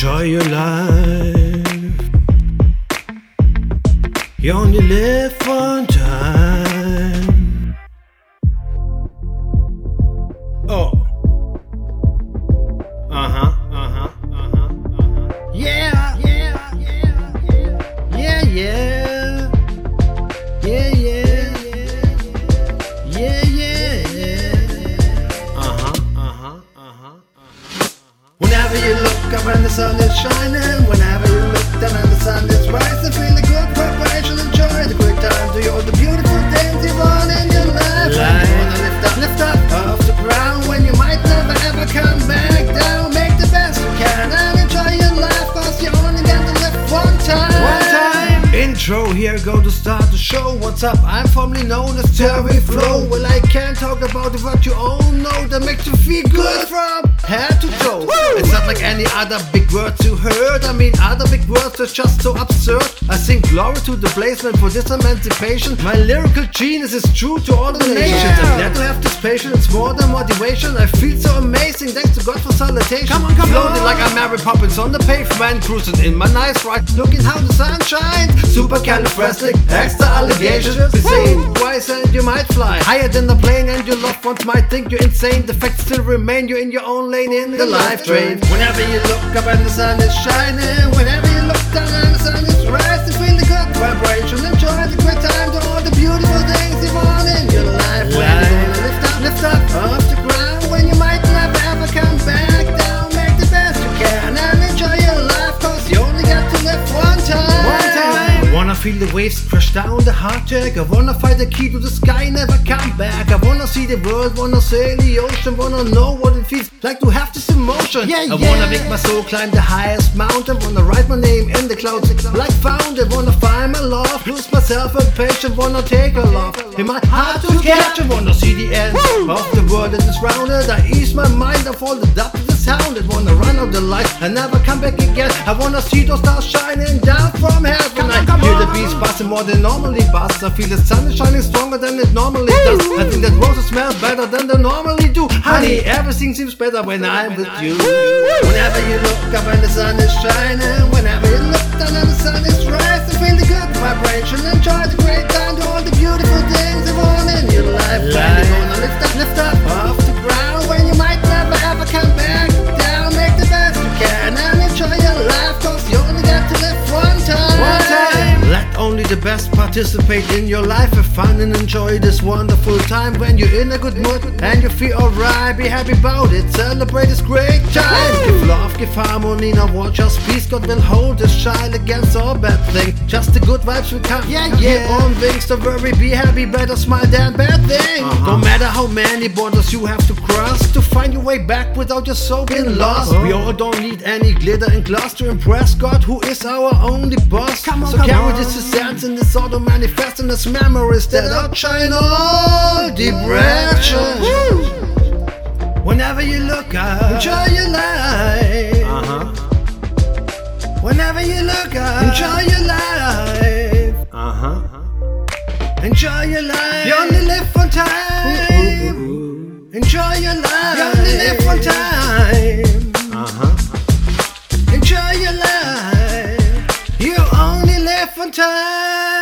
Enjoy your life. You only live one time. Oh. Uh huh. Uh huh. Uh huh. Uh huh. Yeah. Yeah. Yeah. Yeah. Yeah. Yeah. Yeah. Yeah. Yeah. Yeah. Uh huh. Uh huh. Uh huh. Whenever you up and the sun is shining, whenever you look down and the sun is rising, feel the good vibration, enjoy the quick time, do all the beautiful things you want in your life. When you wanna lift up, lift up off the ground when you might never ever come back down. Make the best you can and enjoy your life, cause you only get to live one time. One time. Intro, here go to start the show. What's up? I'm formerly known as Terry Flow. Well, I can't talk about what you all know that makes you feel good from head to toe. It's not like any other big words you heard. I mean, other big words are just so absurd. I sing glory to the placement for this emancipation. My lyrical genius is true to all the nations. I'm glad to have this patience. It's more than motivation. I feel so amazing. Thanks to God for salutation. Come on, come Floating like I'm Mary Poppins on the pavement, cruising in my nice ride, looking how the sun shines. Super extra allegations. Be saying twice and you might fly higher than the plane, and your loved ones might think you're insane. The facts still remain. You're in your own lane in the life train. Whenever you look up and the sun is shining, whenever feel the waves crash down the jack. I wanna find the key to the sky, never come back. I wanna see the world, wanna sail the ocean, wanna know what it feels like to have this emotion. Yeah, I yeah. wanna make my soul climb the highest mountain, wanna write my name in the clouds like fountain, wanna find my love, lose myself and passion, wanna take a love in my heart to catch it, wanna see the end of the world that is rounded. I ease my mind of fall the depth of the sound, I wanna run out the light and never come back again. I wanna see those stars shining down from heaven. More than normally buzz. I feel the sun is shining stronger than it normally does. I think that roses smell better than they normally do. Honey, everything seems better when I'm with you. Whenever you look up and the sun is shining, whenever you look down and the sun is the best participate in your life. Have fun and enjoy this wonderful time. When you're in a good mood and you feel alright, be happy about it. Celebrate this great time. Give love, give harmony. Now watch us peace. God will hold this child against all bad things. Just the good vibes will come. Yeah, yeah. on wings. Don't worry, be happy. Better smile than bad things. Uh-huh. No matter how many borders you have to cross to find your way back without your soul being lost. We all don't need any glitter and glass to impress God, who is our only boss. Come on, so come carry on. this essence and this auto manifesting as memories that outshine all depression. Whenever you look up, enjoy your life. Whenever you look up, enjoy your life. Uh-huh. Enjoy your life. You only live one time. Enjoy your life. You only live one time. Uh-huh. Enjoy your life. You only live one time.